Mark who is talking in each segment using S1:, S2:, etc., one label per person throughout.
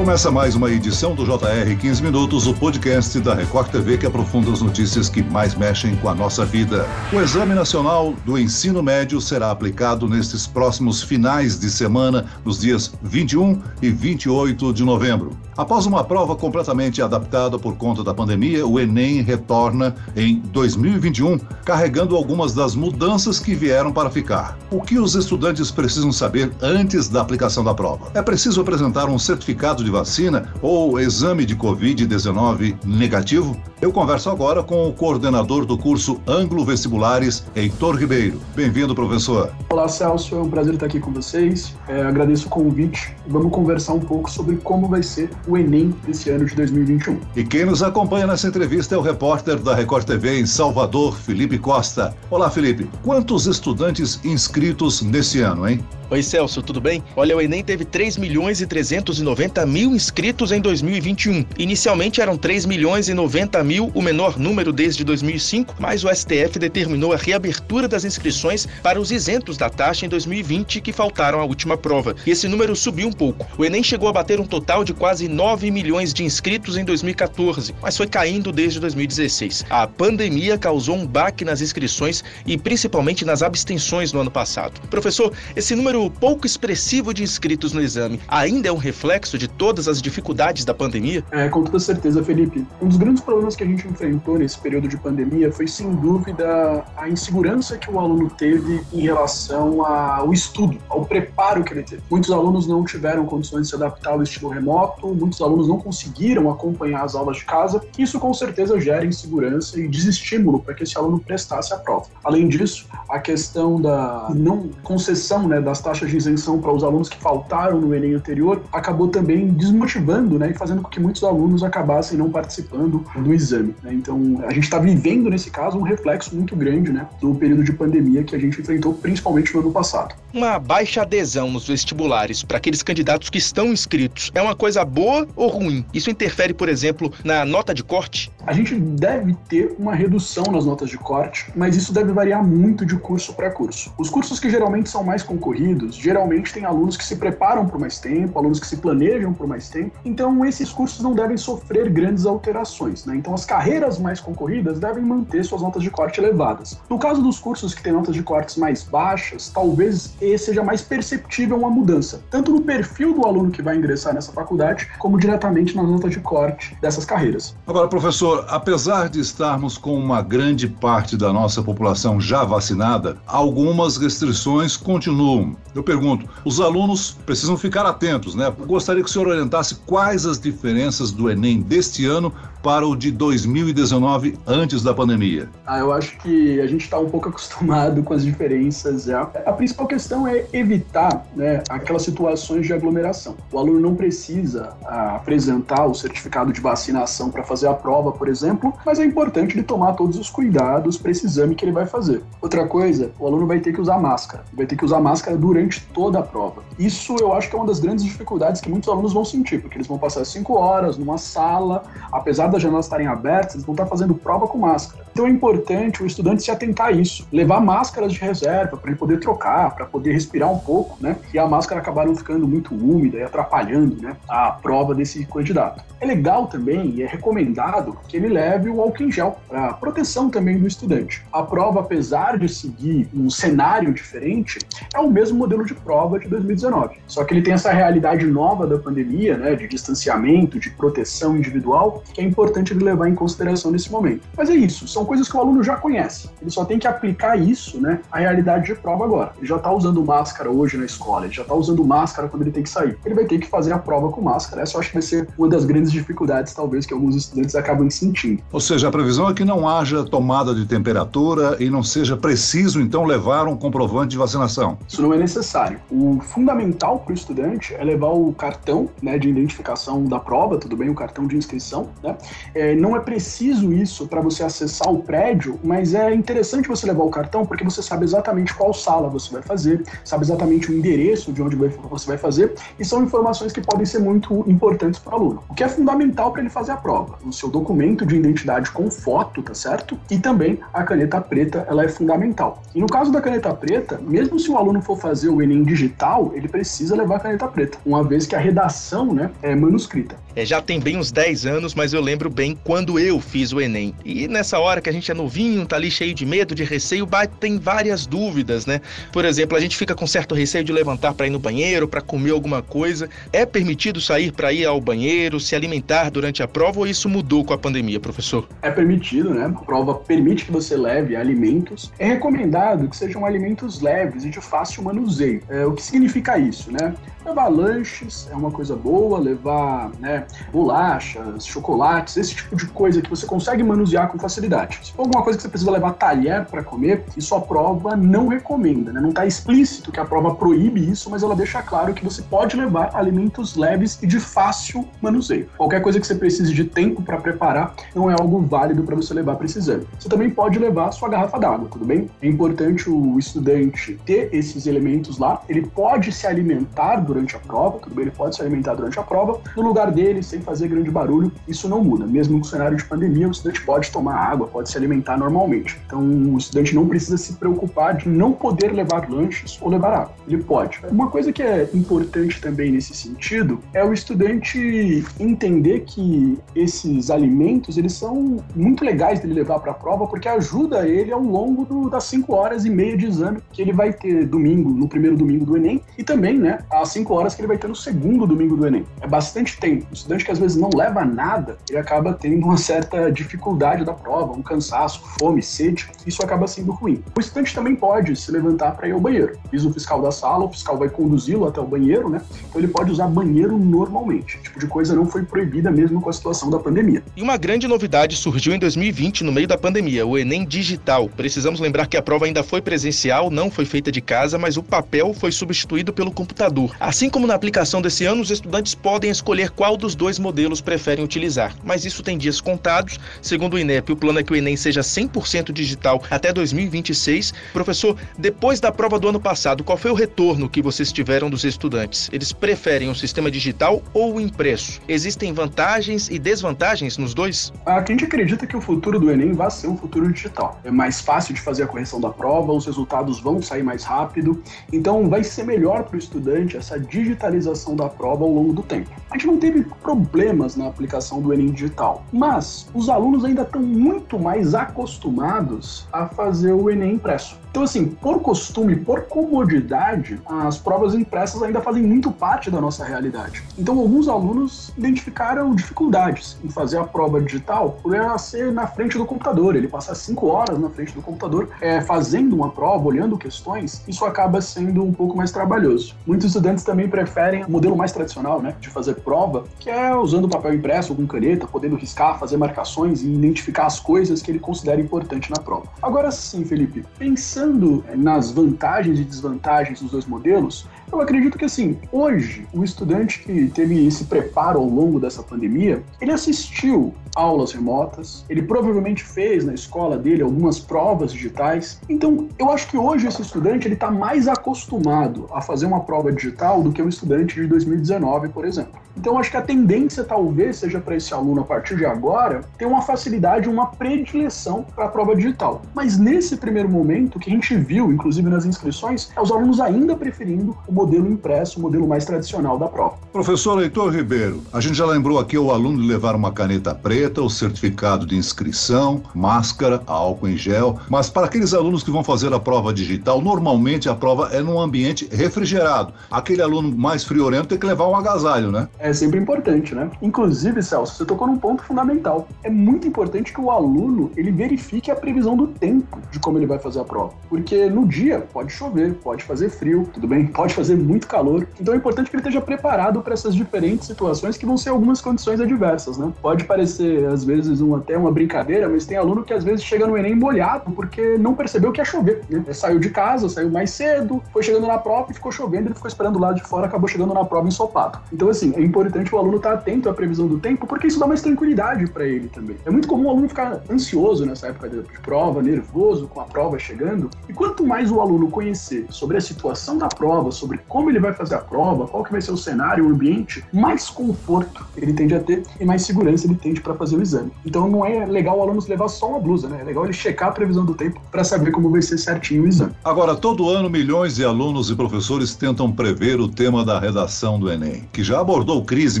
S1: Começa mais uma edição do JR 15 Minutos, o podcast da Record TV que aprofunda as notícias que mais mexem com a nossa vida. O Exame Nacional do Ensino Médio será aplicado nestes próximos finais de semana, nos dias 21 e 28 de novembro. Após uma prova completamente adaptada por conta da pandemia, o Enem retorna em 2021, carregando algumas das mudanças que vieram para ficar. O que os estudantes precisam saber antes da aplicação da prova? É preciso apresentar um certificado de vacina ou exame de Covid-19 negativo? Eu converso agora com o coordenador do curso Anglo Vestibulares, Heitor Ribeiro. Bem-vindo, professor.
S2: Olá, Celso. É um prazer estar aqui com vocês. É, agradeço o convite. Vamos conversar um pouco sobre como vai ser o Enem desse ano de 2021.
S1: E quem nos acompanha nessa entrevista é o repórter da Record TV em Salvador, Felipe Costa. Olá, Felipe. Quantos estudantes inscritos nesse ano, hein?
S3: Oi, Celso, tudo bem? Olha, o Enem teve 3 milhões e 390 mil inscritos em 2021. Inicialmente eram 3 milhões e 90 mil, o menor número desde 2005, mas o STF determinou a reabertura das inscrições para os isentos da taxa em 2020 que faltaram à última prova. E esse número subiu um pouco. O Enem chegou a bater um total de quase 9 milhões de inscritos em 2014, mas foi caindo desde 2016. A pandemia causou um baque nas inscrições e principalmente nas abstenções no ano passado. Professor, esse número número pouco expressivo de inscritos no exame ainda é um reflexo de todas as dificuldades da pandemia?
S2: É, com toda certeza, Felipe. Um dos grandes problemas que a gente enfrentou nesse período de pandemia foi, sem dúvida, a insegurança que o aluno teve em relação ao estudo, ao preparo que ele teve. Muitos alunos não tiveram condições de se adaptar ao estilo remoto, muitos alunos não conseguiram acompanhar as aulas de casa. Isso, com certeza, gera insegurança e desestímulo para que esse aluno prestasse a prova. Além disso, a questão da não concessão né, das taxas de isenção para os alunos que faltaram no Enem anterior acabou também desmotivando né, e fazendo com que muitos alunos acabassem não participando do exame. Né? Então, a gente está vivendo, nesse caso, um reflexo muito grande né, do período de pandemia que a gente enfrentou, principalmente no ano passado.
S3: Uma baixa adesão nos vestibulares para aqueles candidatos que estão inscritos é uma coisa boa ou ruim? Isso interfere, por exemplo, na nota de corte?
S2: A gente deve ter uma redução nas notas de corte, mas isso deve variar muito de curso para curso. Os cursos que geralmente são mais concorridos, Unidos, geralmente tem alunos que se preparam por mais tempo, alunos que se planejam por mais tempo, então esses cursos não devem sofrer grandes alterações. Né? Então as carreiras mais concorridas devem manter suas notas de corte elevadas. No caso dos cursos que têm notas de cortes mais baixas, talvez seja mais perceptível uma mudança, tanto no perfil do aluno que vai ingressar nessa faculdade, como diretamente nas notas de corte dessas carreiras.
S1: Agora, professor, apesar de estarmos com uma grande parte da nossa população já vacinada, algumas restrições continuam. Eu pergunto, os alunos precisam ficar atentos, né? Eu gostaria que o senhor orientasse quais as diferenças do Enem deste ano para o de 2019, antes da pandemia?
S2: Ah, eu acho que a gente está um pouco acostumado com as diferenças já. A principal questão é evitar né, aquelas situações de aglomeração. O aluno não precisa ah, apresentar o certificado de vacinação para fazer a prova, por exemplo, mas é importante ele tomar todos os cuidados para esse exame que ele vai fazer. Outra coisa, o aluno vai ter que usar máscara. Vai ter que usar máscara durante toda a prova. Isso eu acho que é uma das grandes dificuldades que muitos alunos vão sentir, porque eles vão passar cinco horas numa sala, apesar das janelas estarem abertas, eles vão estar fazendo prova com máscara. Então é importante o estudante se atentar a isso, levar máscaras de reserva para ele poder trocar, para poder respirar um pouco, né? E a máscara acabar não ficando muito úmida e atrapalhando, né, a prova desse candidato. É legal também e é recomendado que ele leve o álcool em gel para proteção também do estudante. A prova, apesar de seguir um cenário diferente, é o mesmo modelo de prova de 2019. Só que ele tem essa realidade nova da pandemia, né, de distanciamento, de proteção individual, que é importante importante ele levar em consideração nesse momento. Mas é isso, são coisas que o aluno já conhece. Ele só tem que aplicar isso, né, à realidade de prova agora. Ele já está usando máscara hoje na escola, ele já está usando máscara quando ele tem que sair. Ele vai ter que fazer a prova com máscara. Essa eu acho que vai ser uma das grandes dificuldades, talvez, que alguns estudantes acabam sentindo.
S1: Ou seja, a previsão é que não haja tomada de temperatura e não seja preciso, então, levar um comprovante de vacinação.
S2: Isso não é necessário. O fundamental para o estudante é levar o cartão né, de identificação da prova, tudo bem, o cartão de inscrição, né? É, não é preciso isso para você acessar o prédio, mas é interessante você levar o cartão porque você sabe exatamente qual sala você vai fazer, sabe exatamente o endereço de onde você vai fazer, e são informações que podem ser muito importantes para o aluno. O que é fundamental para ele fazer a prova? O seu documento de identidade com foto, tá certo? E também a caneta preta, ela é fundamental. E no caso da caneta preta, mesmo se o aluno for fazer o Enem digital, ele precisa levar a caneta preta, uma vez que a redação né, é manuscrita.
S3: É, já tem bem uns 10 anos, mas eu lembro bem quando eu fiz o Enem. E nessa hora que a gente é novinho, tá ali cheio de medo, de receio, tem várias dúvidas, né? Por exemplo, a gente fica com certo receio de levantar para ir no banheiro, para comer alguma coisa. É permitido sair para ir ao banheiro, se alimentar durante a prova ou isso mudou com a pandemia, professor?
S2: É permitido, né? A prova permite que você leve alimentos. É recomendado que sejam alimentos leves e de fácil manuseio. É, o que significa isso, né? Levar lanches é uma coisa boa, levar né, bolachas, chocolates, esse tipo de coisa que você consegue manusear com facilidade. Se for alguma coisa que você precisa levar talher para comer, isso a prova não recomenda, né? Não está explícito que a prova proíbe isso, mas ela deixa claro que você pode levar alimentos leves e de fácil manuseio. Qualquer coisa que você precise de tempo para preparar não é algo válido para você levar exame. Você também pode levar sua garrafa d'água, tudo bem? É importante o estudante ter esses elementos lá. Ele pode se alimentar durante a prova, tudo bem? Ele pode se alimentar durante a prova, no lugar dele, sem fazer grande barulho. Isso não muda. Mesmo no cenário de pandemia, o estudante pode tomar água, pode se alimentar normalmente. Então, o estudante não precisa se preocupar de não poder levar lanches ou levar água. Ele pode. Uma coisa que é importante também nesse sentido é o estudante entender que esses alimentos, eles são muito legais dele levar para a prova, porque ajuda ele ao longo do, das cinco horas e meia de exame que ele vai ter domingo, no primeiro domingo do Enem, e também, né, às cinco horas que ele vai ter no segundo domingo do Enem. É bastante tempo. O estudante que às vezes não leva nada, ele acaba tendo uma certa dificuldade da prova, um cansaço, fome, sede. Isso acaba sendo ruim. O estudante também pode se levantar para ir ao banheiro. Diz o fiscal da sala, o fiscal vai conduzi-lo até o banheiro, né? Então ele pode usar banheiro normalmente. Esse tipo de coisa não foi proibida mesmo com a situação da pandemia.
S3: E uma grande novidade surgiu em 2020, no meio da pandemia, o Enem Digital. Precisamos lembrar que a prova ainda foi presencial, não foi feita de casa, mas o papel foi substituído pelo computador. Assim como na aplicação desse ano, os estudantes podem escolher qual dos dois modelos preferem utilizar, mas isso tem dias contados. Segundo o INEP, o plano é que o Enem seja 100% digital até 2026. Professor, depois da prova do ano passado, qual foi o retorno que vocês tiveram dos estudantes? Eles preferem o sistema digital ou o impresso? Existem vantagens e desvantagens nos dois?
S2: A gente acredita que o futuro do Enem vai ser um futuro digital. É mais fácil de fazer a correção da prova, os resultados vão sair mais rápido, então vai ser melhor para o estudante essa digitalização da prova ao longo do tempo. A gente não teve problemas na aplicação do Enem digital, mas os alunos ainda estão muito mais acostumados a fazer o Enem impresso. Então, assim, por costume, por comodidade, as provas impressas ainda fazem muito parte da nossa realidade. Então, alguns alunos identificaram dificuldades em fazer a prova digital por ela ser na frente do computador. Ele passar cinco horas na frente do computador é, fazendo uma prova, olhando questões, isso acaba sendo um pouco mais trabalhoso. Muitos estudantes também preferem o modelo mais tradicional, né, de fazer prova, que é usando papel impresso ou com caneta, podendo riscar, fazer marcações e identificar as coisas que ele considera importante na prova. Agora sim, Felipe, pensando pensando nas vantagens e desvantagens dos dois modelos, eu acredito que assim, hoje o estudante que teve esse preparo ao longo dessa pandemia, ele assistiu aulas remotas, ele provavelmente fez na escola dele algumas provas digitais. Então, eu acho que hoje esse estudante ele está mais acostumado a fazer uma prova digital do que o estudante de 2019, por exemplo. Então, acho que a tendência talvez seja para esse aluno a partir de agora ter uma facilidade, uma predileção para a prova digital. Mas nesse primeiro momento, o que a gente viu, inclusive nas inscrições, é os alunos ainda preferindo o modelo impresso, o modelo mais tradicional da prova.
S1: Professor Heitor Ribeiro, a gente já lembrou aqui o aluno de levar uma caneta preta, o certificado de inscrição, máscara, álcool em gel, mas para aqueles alunos que vão fazer a prova digital, normalmente a prova é num ambiente refrigerado. Aquele aluno mais friorento tem que levar um agasalho, né?
S2: É sempre importante, né? Inclusive, Celso, você tocou num ponto fundamental. É muito importante que o aluno ele verifique a previsão do tempo de como ele vai fazer a prova. Porque no dia pode chover, pode fazer frio, tudo bem? Pode fazer fazer muito calor. Então é importante que ele esteja preparado para essas diferentes situações que vão ser algumas condições adversas, né? Pode parecer, às vezes, um, até uma brincadeira, mas tem aluno que às vezes chega no Enem molhado porque não percebeu que ia chover, né? Saiu de casa, saiu mais cedo, foi chegando na prova e ficou chovendo, ele ficou esperando lá de fora, acabou chegando na prova ensopado. Então, assim, é importante o aluno estar atento à previsão do tempo, porque isso dá mais tranquilidade para ele também. É muito comum o aluno ficar ansioso nessa época de prova, nervoso com a prova chegando, e quanto mais o aluno conhecer sobre a situação da prova, sobre como ele vai fazer a prova, qual que vai ser o cenário, o ambiente, mais conforto ele tende a ter e mais segurança ele tende para fazer o exame. Então não é legal o aluno levar só uma blusa, né? É legal ele checar a previsão do tempo para saber como vai ser certinho o exame.
S1: Agora, todo ano milhões de alunos e professores tentam prever o tema da redação do Enem, que já abordou crise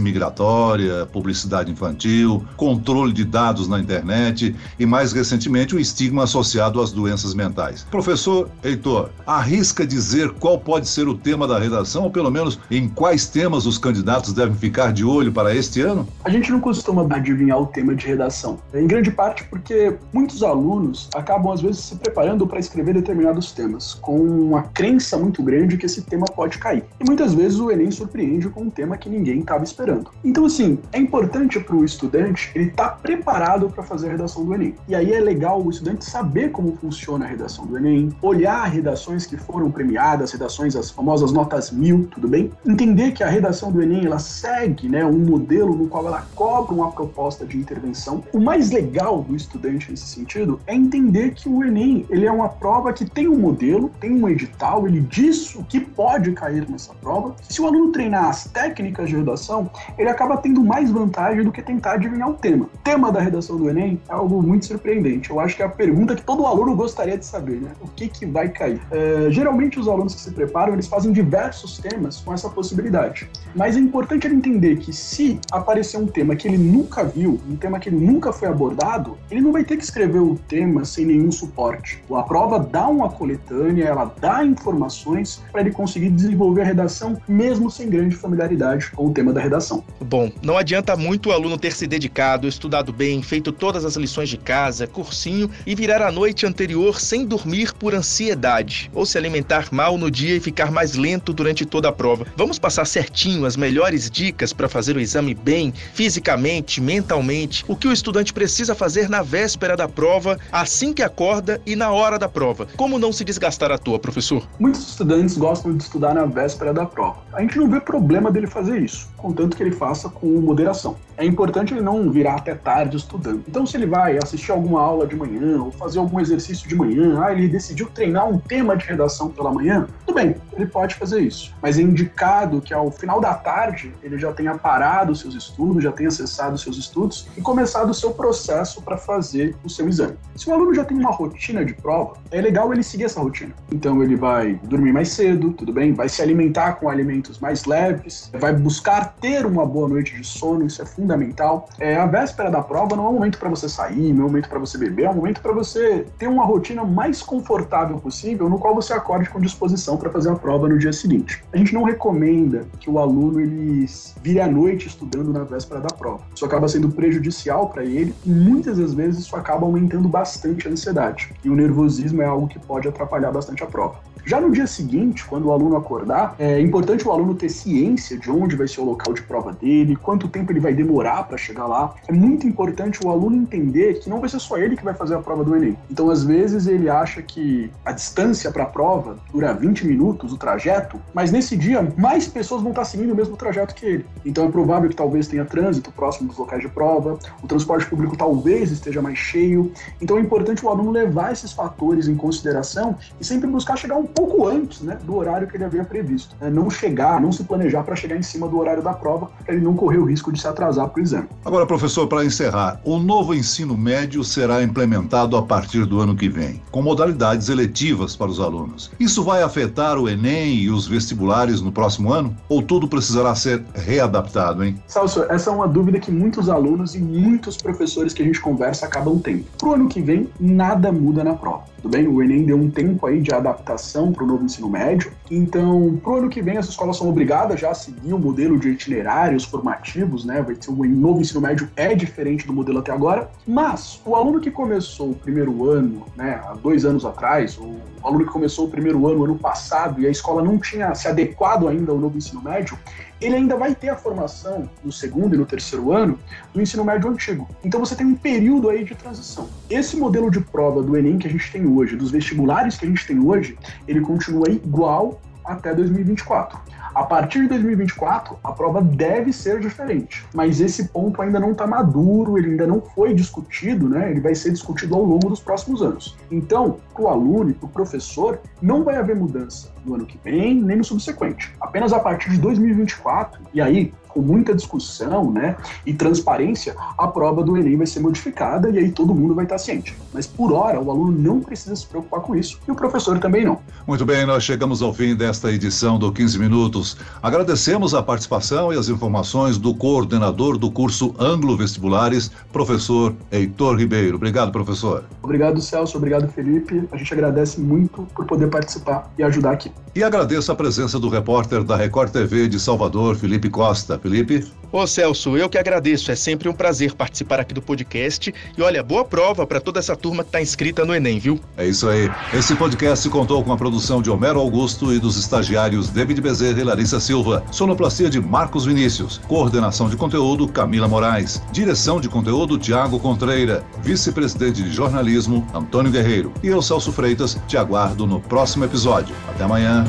S1: migratória, publicidade infantil, controle de dados na internet e mais recentemente o estigma associado às doenças mentais. Professor Heitor, arrisca dizer qual pode ser o tema da redação ou pelo menos em quais temas os candidatos devem ficar de olho para este ano?
S2: A gente não costuma adivinhar o tema de redação, em grande parte porque muitos alunos acabam às vezes se preparando para escrever determinados temas, com uma crença muito grande que esse tema pode cair. E muitas vezes o Enem surpreende com um tema que ninguém estava esperando. Então, assim, é importante para o estudante ele estar tá preparado para fazer a redação do Enem. E aí é legal o estudante saber como funciona a redação do Enem, olhar redações que foram premiadas, redações, as famosas notas mil, tudo bem? Entender que a redação do Enem ela segue né, um modelo no qual ela cobra uma proposta de intervenção. O mais legal do estudante nesse sentido é entender que o Enem ele é uma prova que tem um modelo, tem um edital, ele diz o que pode cair nessa prova. Se o aluno treinar as técnicas de redação, ele acaba tendo mais vantagem do que tentar adivinhar o tema. O tema da redação do Enem é algo muito surpreendente. Eu acho que é a pergunta que todo aluno gostaria de saber, né? O que, que vai cair? É, geralmente os alunos que se preparam, eles fazem diversos temas com essa possibilidade. Mas é importante ele entender que se aparecer um tema que ele nunca viu, um tema que ele nunca foi abordado, ele não vai ter que escrever o tema sem nenhum suporte. A prova dá uma coletânea, ela dá informações para ele conseguir desenvolver a redação mesmo sem grande familiaridade com o tema da redação.
S3: Bom, não adianta muito o aluno ter se dedicado, estudado bem, feito todas as lições de casa, cursinho e virar a noite anterior sem dormir por ansiedade, ou se alimentar mal no dia e ficar mais lento durante toda a prova. Vamos passar certinho as melhores dicas para fazer o exame bem, fisicamente, mentalmente, o que o estudante precisa fazer na véspera da prova, assim que acorda e na hora da prova. Como não se desgastar à toa, professor?
S2: Muitos estudantes gostam de estudar na véspera da prova. A gente não vê problema dele fazer isso, contanto que ele faça com moderação. É importante ele não virar até tarde estudando. Então, se ele vai assistir alguma aula de manhã ou fazer algum exercício de manhã, ah, ele decidiu treinar um tema de redação pela manhã, tudo bem, ele pode fazer isso. Mas é indicado que ao final da tarde ele já tenha parado os seus estudos, já tenha acessado os seus estudos e começado o seu processo para fazer o seu exame. Se o aluno já tem uma rotina de prova, é legal ele seguir essa rotina. Então ele vai dormir mais cedo, tudo bem? Vai se alimentar com alimentos mais leves, vai buscar ter uma boa noite de sono, isso é fundamental. É, a véspera da prova não é um momento para você sair, não é um momento para você beber, é um momento para você ter uma rotina mais confortável possível, no qual você acorde com disposição para fazer a prova no dia seguinte. A gente não recomenda que o aluno ele vire à noite estudando na véspera da prova. Isso acaba sendo prejudicial para ele e muitas das vezes isso acaba aumentando bastante a ansiedade. E o nervosismo é algo que pode atrapalhar bastante a prova. Já no dia seguinte, quando o aluno acordar, é importante o aluno ter ciência de onde vai ser o local de prova dele, quanto tempo ele vai demorar para chegar lá. É muito importante o aluno entender que não vai ser só ele que vai fazer a prova do Enem. Então, às vezes, ele acha que a distância para a prova dura 20 minutos, o trajeto, mas nesse dia mais pessoas vão estar seguindo o mesmo trajeto que ele. Então, é provável que talvez tenha trânsito próximo dos locais de prova, o transporte público talvez esteja mais cheio. Então, é importante o aluno levar esses fatores em consideração e sempre buscar chegar um pouco antes né, do horário que ele havia previsto. Né? Não chegar, não se planejar para chegar em cima do horário da prova, para ele não correr o risco de se atrasar para o exame.
S1: Agora, professor, para encerrar, o novo ensino médio será implementado a partir do ano que vem, com modalidades eletivas para os alunos. Isso vai afetar o Enem e os vestibulares no próximo ano? Ou tudo precisará ser readaptado, hein?
S2: Salso, essa é uma dúvida que muitos alunos e muitos professores que a gente conversa acabam tendo. Para o ano que vem, nada muda na prova. Tudo bem? O Enem deu um tempo aí de adaptação para o novo ensino médio. Então, para o ano que vem, as escolas são obrigadas já a seguir o modelo de itinerários formativos, né? Vai ser o novo ensino médio é diferente do modelo até agora. Mas o aluno que começou o primeiro ano, né, há dois anos atrás, o aluno que começou o primeiro ano ano passado e a escola não tinha se adequado ainda ao novo ensino médio, ele ainda vai ter a formação no segundo e no terceiro ano do ensino médio antigo. Então você tem um período aí de transição. Esse modelo de prova do Enem que a gente tem hoje, dos vestibulares que a gente tem hoje, ele continua igual até 2024. A partir de 2024, a prova deve ser diferente, mas esse ponto ainda não está maduro, ele ainda não foi discutido, né? Ele vai ser discutido ao longo dos próximos anos. Então, para o aluno para o professor, não vai haver mudança no ano que vem, nem no subsequente. Apenas a partir de 2024, e aí com muita discussão né, e transparência, a prova do Enem vai ser modificada e aí todo mundo vai estar ciente. Mas por hora, o aluno não precisa se preocupar com isso e o professor também não.
S1: Muito bem, nós chegamos ao fim desta edição do 15 Minutos. Agradecemos a participação e as informações do coordenador do curso Anglo Vestibulares, professor Heitor Ribeiro. Obrigado, professor.
S2: Obrigado, Celso. Obrigado, Felipe. A gente agradece muito por poder participar e ajudar aqui.
S1: E agradeço a presença do repórter da Record TV de Salvador, Felipe Costa. Felipe?
S3: Ô Celso, eu que agradeço. É sempre um prazer participar aqui do podcast. E olha, boa prova para toda essa turma que está inscrita no Enem, viu?
S1: É isso aí. Esse podcast contou com a produção de Homero Augusto e dos estagiários David Bezerra e Larissa Silva. Sonoplastia de Marcos Vinícius. Coordenação de conteúdo Camila Moraes. Direção de conteúdo Tiago Contreira. Vice-presidente de jornalismo Antônio Guerreiro. E eu, Celso Freitas, te aguardo no próximo episódio. Até amanhã.